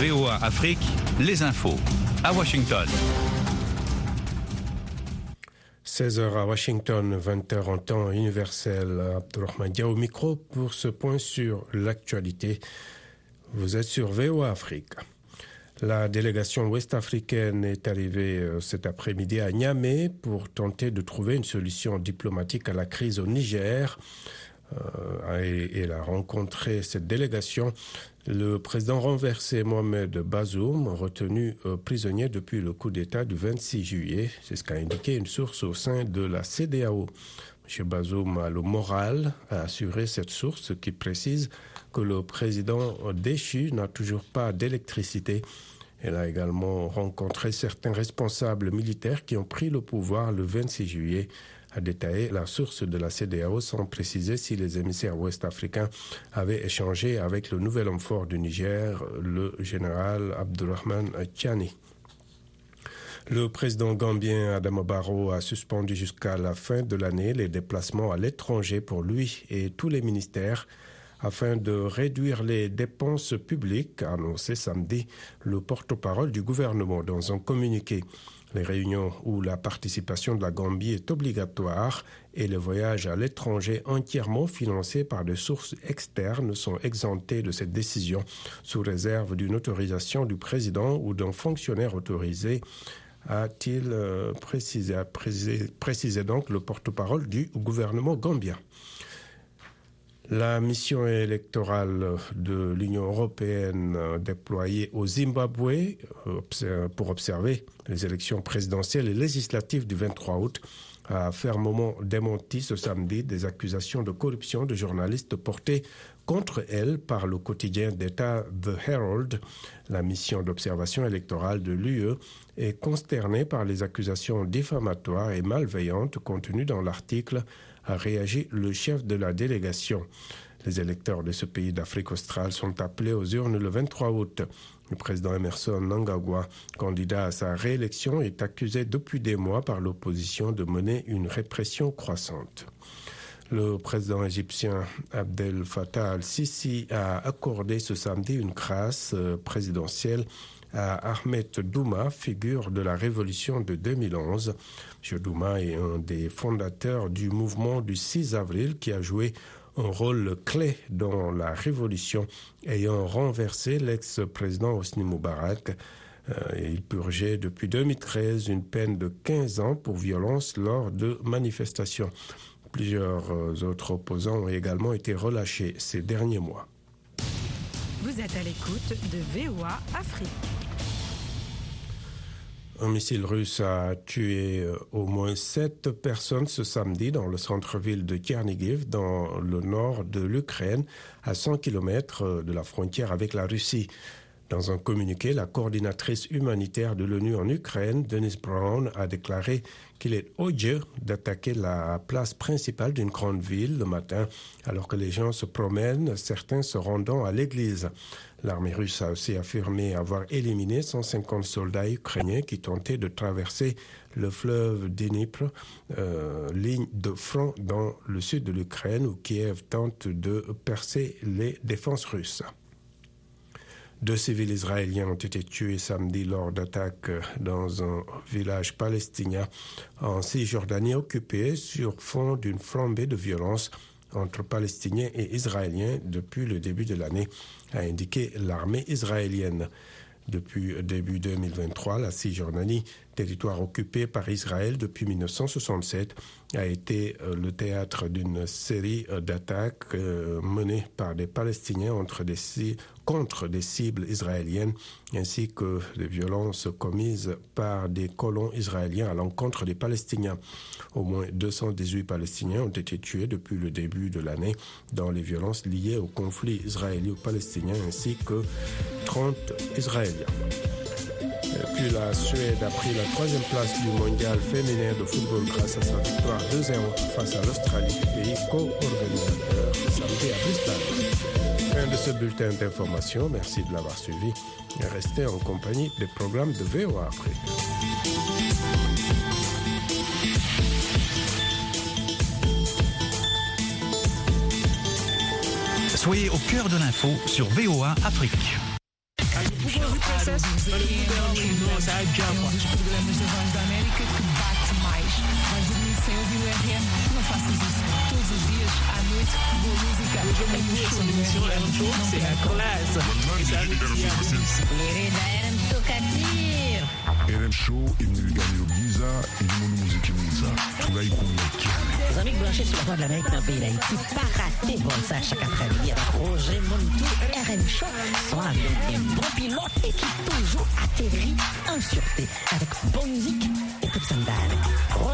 VOA Afrique, les infos. À Washington. 16h à Washington, 20h en temps universel. Abdurrahman Dia au micro pour ce point sur l'actualité. Vous êtes sur VOA Afrique. La délégation ouest-africaine est arrivée euh, cet après-midi à Niamey pour tenter de trouver une solution diplomatique à la crise au Niger. Euh, et, et a rencontré cette délégation le président renversé Mohamed Bazoum, retenu euh, prisonnier depuis le coup d'État du 26 juillet, c'est ce qu'a indiqué une source au sein de la CDAO. M. Bazoum a le moral à assurer cette source qui précise que le président déchu n'a toujours pas d'électricité. Elle a également rencontré certains responsables militaires qui ont pris le pouvoir le 26 juillet a détaillé la source de la CDAO sans préciser si les émissaires ouest-africains avaient échangé avec le nouvel homme fort du Niger, le général Abdurrahman Tchani. Le président gambien Adama Barrow a suspendu jusqu'à la fin de l'année les déplacements à l'étranger pour lui et tous les ministères afin de réduire les dépenses publiques, a annoncé samedi le porte-parole du gouvernement dans un communiqué. Les réunions où la participation de la Gambie est obligatoire et les voyages à l'étranger entièrement financés par des sources externes sont exemptés de cette décision sous réserve d'une autorisation du président ou d'un fonctionnaire autorisé a-t-il euh, précisé, précisé, précisé donc le porte-parole du gouvernement gambien. La mission électorale de l'Union européenne déployée au Zimbabwe pour observer les élections présidentielles et législatives du 23 août a fermement démenti ce samedi des accusations de corruption de journalistes portées contre elle par le quotidien d'État The Herald. La mission d'observation électorale de l'UE est consternée par les accusations diffamatoires et malveillantes contenues dans l'article a réagi le chef de la délégation. Les électeurs de ce pays d'Afrique australe sont appelés aux urnes le 23 août. Le président Emerson Nangagwa, candidat à sa réélection, est accusé depuis des mois par l'opposition de mener une répression croissante. Le président égyptien Abdel Fattah al-Sisi a accordé ce samedi une grâce euh, présidentielle Ahmed Douma, figure de la révolution de 2011. M. Douma est un des fondateurs du mouvement du 6 avril qui a joué un rôle clé dans la révolution ayant renversé l'ex-président Hosni Moubarak. Euh, il purgeait depuis 2013 une peine de 15 ans pour violence lors de manifestations. Plusieurs euh, autres opposants ont également été relâchés ces derniers mois. Vous êtes à l'écoute de VOA Afrique. Un missile russe a tué euh, au moins sept personnes ce samedi dans le centre-ville de Tchernigiv, dans le nord de l'Ukraine, à 100 km de la frontière avec la Russie. Dans un communiqué, la coordinatrice humanitaire de l'ONU en Ukraine, Denise Brown, a déclaré qu'il est odieux d'attaquer la place principale d'une grande ville le matin alors que les gens se promènent, certains se rendant à l'église. L'armée russe a aussi affirmé avoir éliminé 150 soldats ukrainiens qui tentaient de traverser le fleuve Dnipro, euh, ligne de front dans le sud de l'Ukraine où Kiev tente de percer les défenses russes. Deux civils israéliens ont été tués samedi lors d'attaques dans un village palestinien en Cisjordanie occupé sur fond d'une flambée de violence entre Palestiniens et Israéliens depuis le début de l'année, a indiqué l'armée israélienne. Depuis début 2023, la Cisjordanie, territoire occupé par Israël depuis 1967, a été euh, le théâtre d'une série euh, d'attaques euh, menées par des Palestiniens entre des, contre des cibles israéliennes ainsi que des violences commises par des colons israéliens à l'encontre des Palestiniens. Au moins 218 Palestiniens ont été tués depuis le début de l'année dans les violences liées au conflit israélo-palestinien ainsi que 30 Israéliens. Puis la Suède a pris la troisième place du mondial féminin de football grâce à sa victoire 2-0 face à l'Australie, pays co-organisateur samedi à Bristol. Fin de ce bulletin d'information. Merci de l'avoir suivi et restez en compagnie des programmes de VOA Afrique. Soyez au cœur de l'info sur VOA Afrique. um É um dos programas da Voz da América que bate mais. Vais dormir sem ouvir o RM? Não faças isso. Todos os dias, à noite, boa música. Hoje É eu no me show essa do émission, RM. era um show, Não c'est la perca. classe. Et ça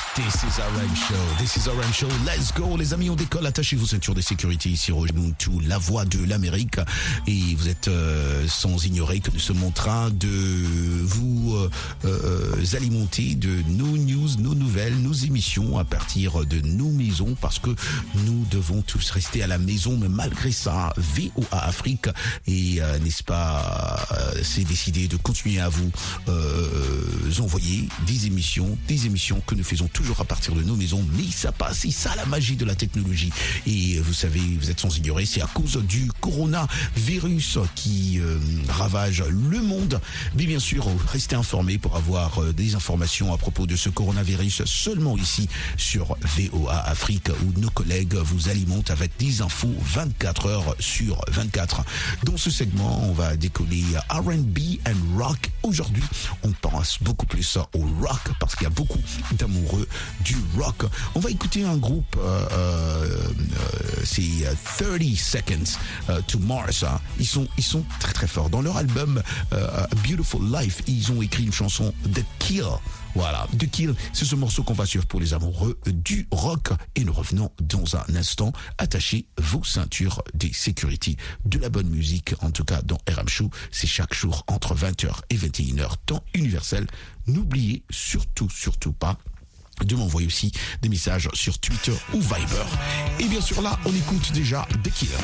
RM Show. This is RM Show. Let's go, les amis. On décolle. Attachez vos ceintures de sécurité ici, Muntu, la voix de l'Amérique. Et vous êtes euh, sans ignorer que nous sommes en train de vous euh, euh, alimenter de nos news, nos nouvelles, nos émissions à partir de nos maisons parce que nous devons tous rester à la maison. Mais malgré ça, VOA Afrique et euh, n'est-ce pas, euh, c'est décidé de continuer à vous euh, envoyer des émissions, des émissions que nous faisons toujours à partir de nos maisons. Mais ça passe, c'est ça la magie de la technologie. Et vous savez, vous êtes sans ignorer, c'est à cause du coronavirus qui euh, ravage le monde. Mais bien sûr, restez informés pour avoir euh, des informations à propos de ce coronavirus seulement ici sur VOA Afrique où nos collègues vous alimentent avec des infos 24 heures sur 24. Dans ce segment, on va décoller R&B and rock. Aujourd'hui, on pense beaucoup plus au rock parce qu'il y a beaucoup d'amoureux du rock. On va écouter un groupe, euh, euh, euh, c'est euh, 30 Seconds to Mars. hein. Ils sont, ils sont très très forts. Dans leur album A Beautiful Life, ils ont écrit une chanson The Kill. Voilà, The Kill, c'est ce morceau qu'on va suivre pour les amoureux du rock. Et nous revenons dans un instant. Attachez vos ceintures des sécurités de la bonne musique. En tout cas, dans RM Show, c'est chaque jour entre 20h et 21h, temps universel. N'oubliez surtout, surtout pas de m'envoyer aussi des messages sur Twitter ou Viber. Et bien sûr là, on écoute déjà The Killer.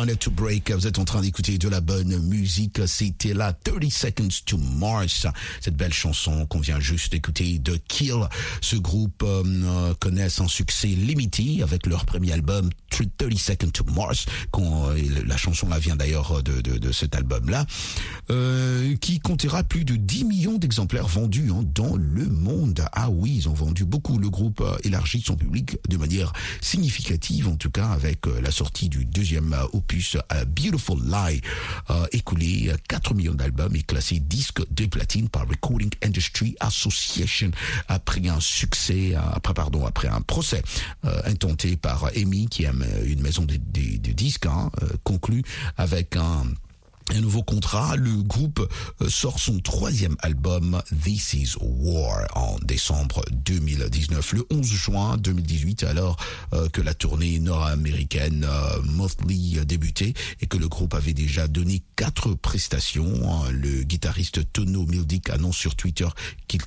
Wanted to Break. Vous êtes en train d'écouter de la bonne musique. C'était la 30 Seconds to Mars. Cette belle chanson qu'on vient juste d'écouter de Kill. Ce groupe euh, connaissent un succès limité avec leur premier album 30 Seconds to Mars. Euh, la chanson là vient d'ailleurs de, de, de, cet album-là. Euh, qui comptera plus de 10 millions d'exemplaires vendus hein, dans le monde. Ah oui, ils ont vendu beaucoup. Le groupe euh, élargit son public de manière significative, en tout cas avec euh, la sortie du deuxième euh, opus euh, Beautiful Lie, euh, écoulé 4 millions d'albums et classé disque de platine par Recording Industry Association après un succès, euh, après pardon, après un procès euh, intenté par EMI, qui est une maison de, disques, hein, euh, conclu avec un nouveau contrat, le groupe euh, sort son troisième album This Is War en décembre 2019. Le 11 juin 2018, alors euh, que la tournée nord-américaine euh, Motley débutait et que le groupe avait déjà donné quatre prestations, le guitariste Tono Mildick annonce sur Twitter qu'il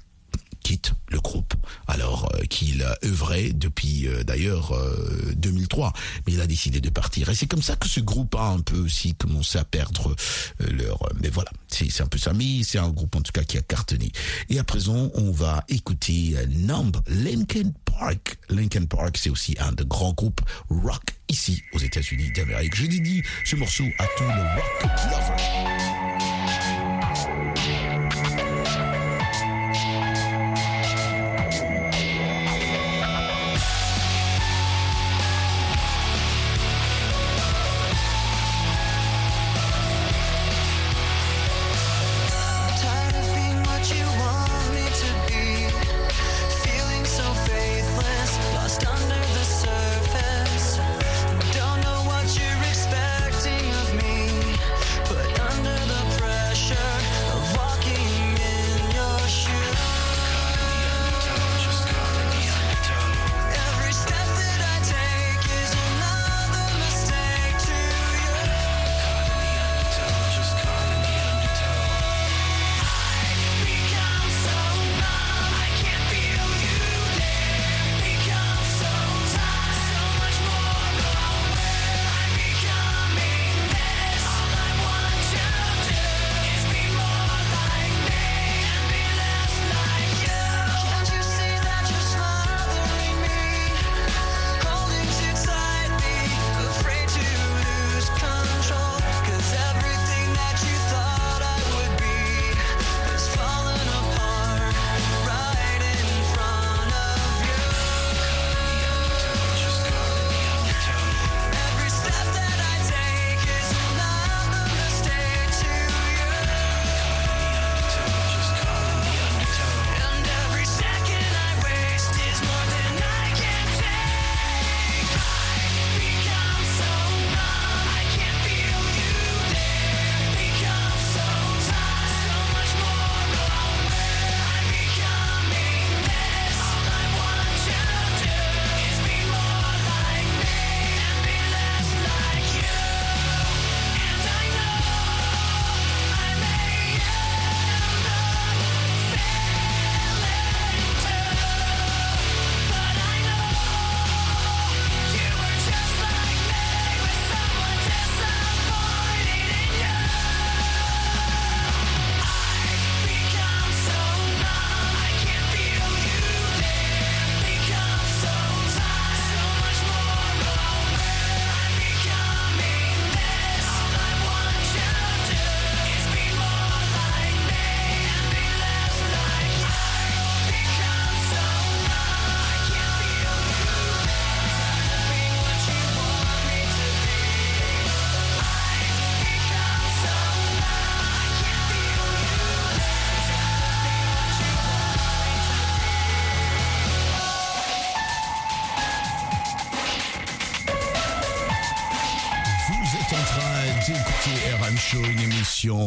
quitte le groupe alors euh, qu'il œuvrait depuis euh, d'ailleurs euh, 2003 mais il a décidé de partir. Et c'est comme ça que ce groupe a un peu aussi commencé à perdre euh, leur mais voilà. C'est un peu ça mais c'est un groupe en tout cas qui a cartonné. Et à présent on va écouter Numb Linkin Park. Linkin Park c'est aussi un de grands groupes rock ici aux États-Unis d'Amérique. Je dédie ce morceau à tous les rock lovers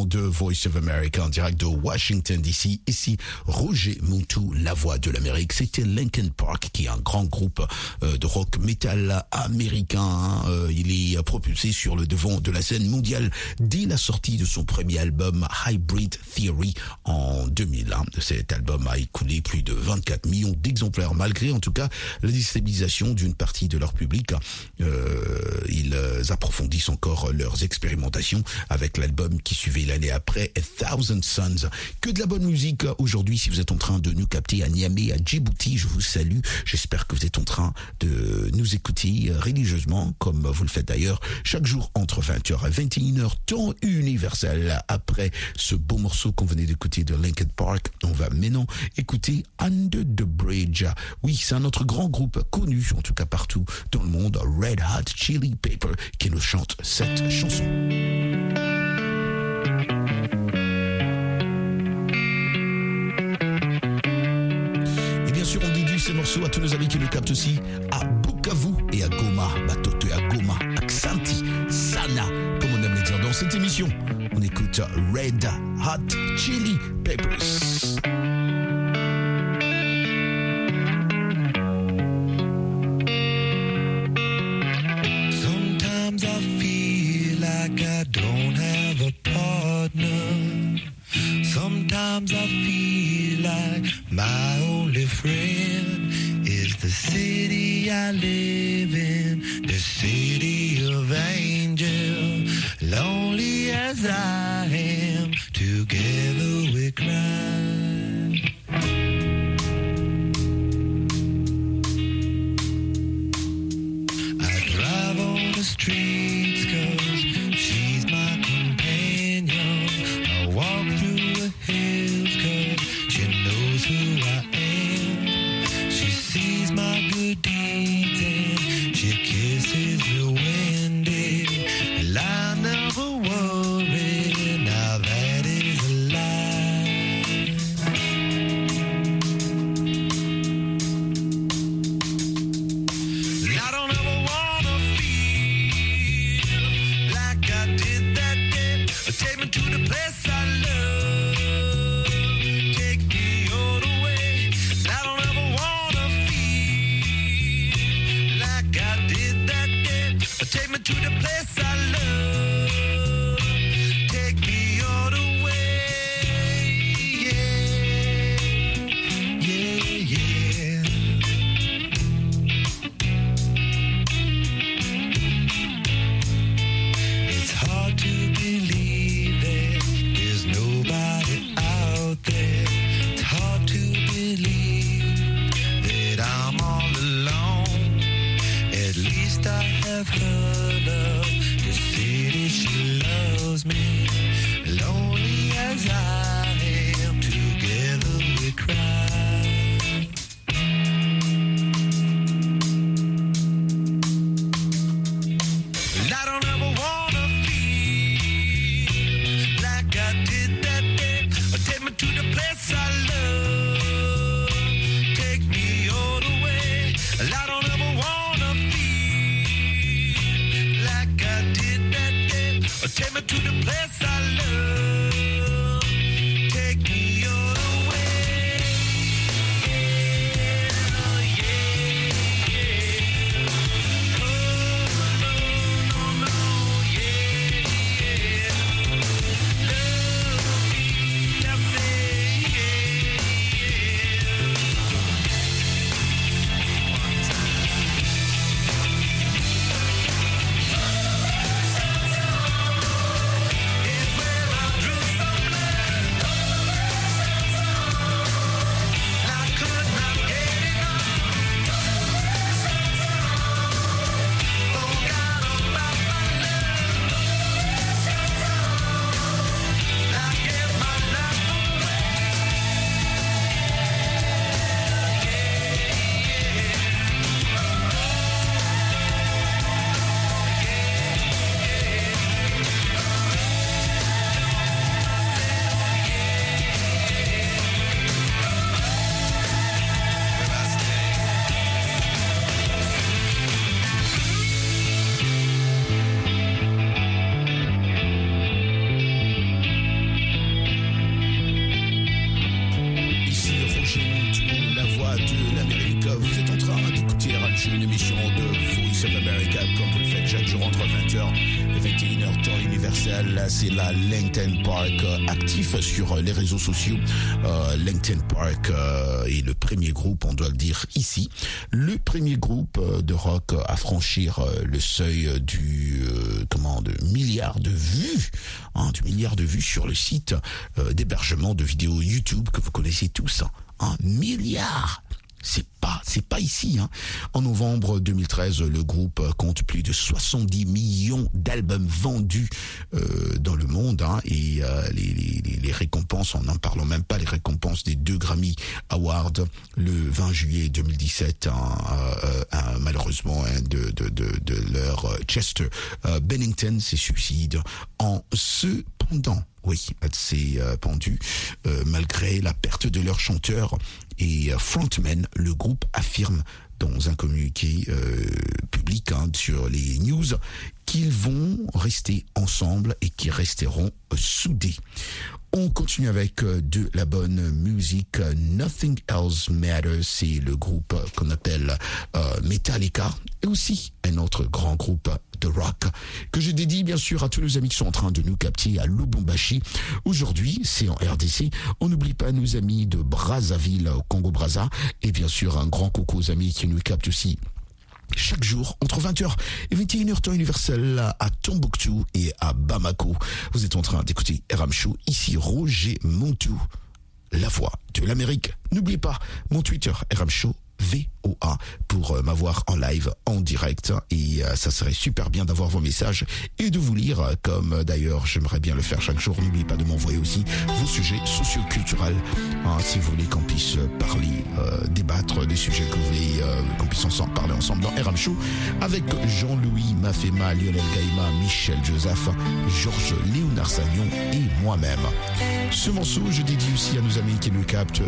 de Voice of America en direct de Washington DC. Ici, Roger Montou, la voix de l'Amérique. C'était Linkin Park, qui est un grand groupe euh, de rock metal américain. Euh, il est propulsé sur le devant de la scène mondiale dès la sortie de son premier album Hybrid Theory en 2001. Cet album a écoulé plus de 24 millions d'exemplaires, malgré en tout cas la déstabilisation d'une partie de leur public. Euh, ils approfondissent encore leurs expérimentations avec l'album qui suivait l'année après, A Thousand Suns. Que de la bonne musique aujourd'hui si vous êtes en train de nous capter à Niamey, à Djibouti. Je vous salue. J'espère que vous êtes en train de nous écouter religieusement, comme vous le faites d'ailleurs chaque jour entre 20h et 21h, temps universel. Après ce beau morceau qu'on venait d'écouter de Linkin Park, on va maintenant écouter Under the Bridge. Oui, c'est un autre grand groupe connu, en tout cas partout dans le monde, Red Hot Chili Pepper, qui nous chante cette chanson. À tous nos amis qui nous captent aussi à Bukavu et à Goma, Batoto et à Goma, Aksanti, Sana, comme on aime les dire dans cette émission. On écoute Red Hot Chili Peppers. I live in, the city of angels. Lonely as I am, together we cry. C'est la LinkedIn Park euh, actif sur les réseaux sociaux. Euh, LinkedIn Park euh, est le premier groupe, on doit le dire ici, le premier groupe euh, de rock à franchir euh, le seuil du euh, comment de milliard de vues, hein, du milliard de vues sur le site euh, d'hébergement de vidéos YouTube que vous connaissez tous. hein. Un milliard c'est pas, c'est pas ici. Hein. En novembre 2013, le groupe compte plus de 70 millions d'albums vendus euh, dans le monde hein, et euh, les, les- les- récompenses, en n'en parlons même pas, les récompenses des deux Grammy Awards le 20 juillet 2017, hein, euh, euh, malheureusement de, de, de, de leur euh, Chester euh, Bennington s'est suicide en cependant. Oui, s'est euh, pendue euh, malgré la perte de leur chanteur et euh, frontman. Le groupe affirme dans un communiqué public hein, sur les news qu'ils vont rester ensemble et qu'ils resteront soudés. On continue avec euh, de la bonne musique. Euh, Nothing Else Matters, c'est le groupe euh, qu'on appelle Metallica et aussi un autre grand groupe de rock que je dédie bien sûr à tous nos amis qui sont en train de nous capter à Lubumbashi. Aujourd'hui, c'est en RDC. On n'oublie pas nos amis de Brazzaville, Congo-Brazza et bien sûr un grand coucou aux amis qui nous captent aussi chaque jour entre 20h et 21h temps universel à Tombouctou et à Bamako. Vous êtes en train d'écouter RM Show, ici Roger Montou, la voix de l'Amérique. N'oubliez pas mon Twitter RM Show VOA pour euh, m'avoir en live, en direct. Et euh, ça serait super bien d'avoir vos messages et de vous lire, euh, comme d'ailleurs j'aimerais bien le faire chaque jour. N'oubliez pas de m'envoyer aussi vos sujets socioculturels, hein, si vous voulez qu'on puisse parler, euh, débattre des sujets que vous voulez, euh, qu'on puisse ensemble parler ensemble dans RM Show avec Jean-Louis Mafema, Lionel Gaïma, Michel Joseph, Georges Léonard Sagnon et moi-même. Ce morceau, je dédie aussi à nos amis qui nous captent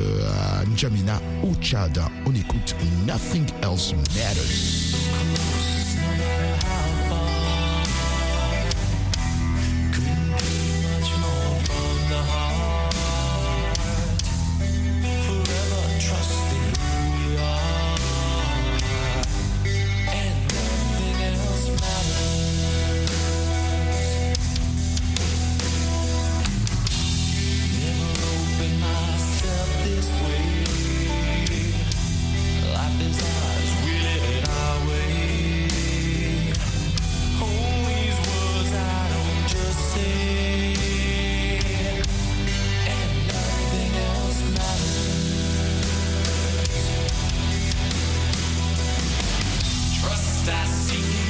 à N'Djamena au Tchad. On écoute Nothing Else Matters. Tá assim.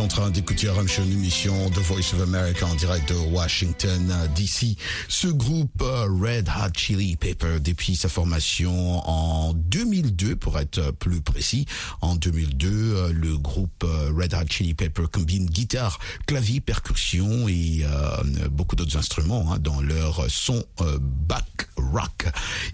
En train d'écouter RM Show, une émission de Voice of America en direct de Washington DC. Ce groupe euh, Red Hot Chili Pepper, depuis sa formation en 2002, pour être plus précis, en 2002, euh, le groupe euh, Red Hot Chili Pepper combine guitare, clavier, percussion et euh, beaucoup d'autres instruments hein, dans leur son euh, back rock.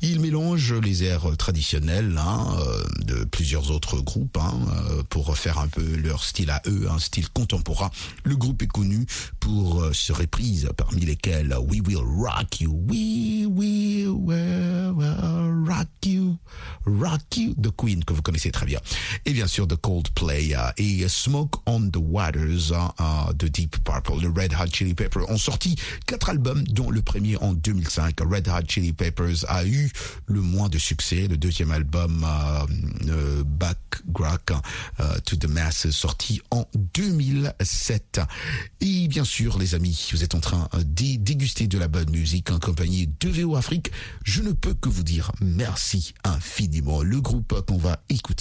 Ils mélangent les airs traditionnels hein, euh, de plusieurs autres groupes hein, euh, pour faire un peu leur style à eux, un style contemporain. Le groupe est connu pour euh, ses reprises, parmi lesquelles We Will Rock You, We Will Rock You, Rock You, The Queen, que vous connaissez très bien. Et bien sûr, The Coldplay euh, et Smoke on the Waters hein, euh, de Deep Purple. Le Red Hot Chili Pepper ont sorti quatre albums, dont le premier en 2005. Red Hot Chili Peppers a eu le moins de succès. Le deuxième album, euh, euh, Back euh, to the Masses, sorti en 2007. Et bien sûr, les amis, vous êtes en train de déguster de la bonne musique en compagnie de VO Afrique. Je ne peux que vous dire merci infiniment. Le groupe qu'on va écouter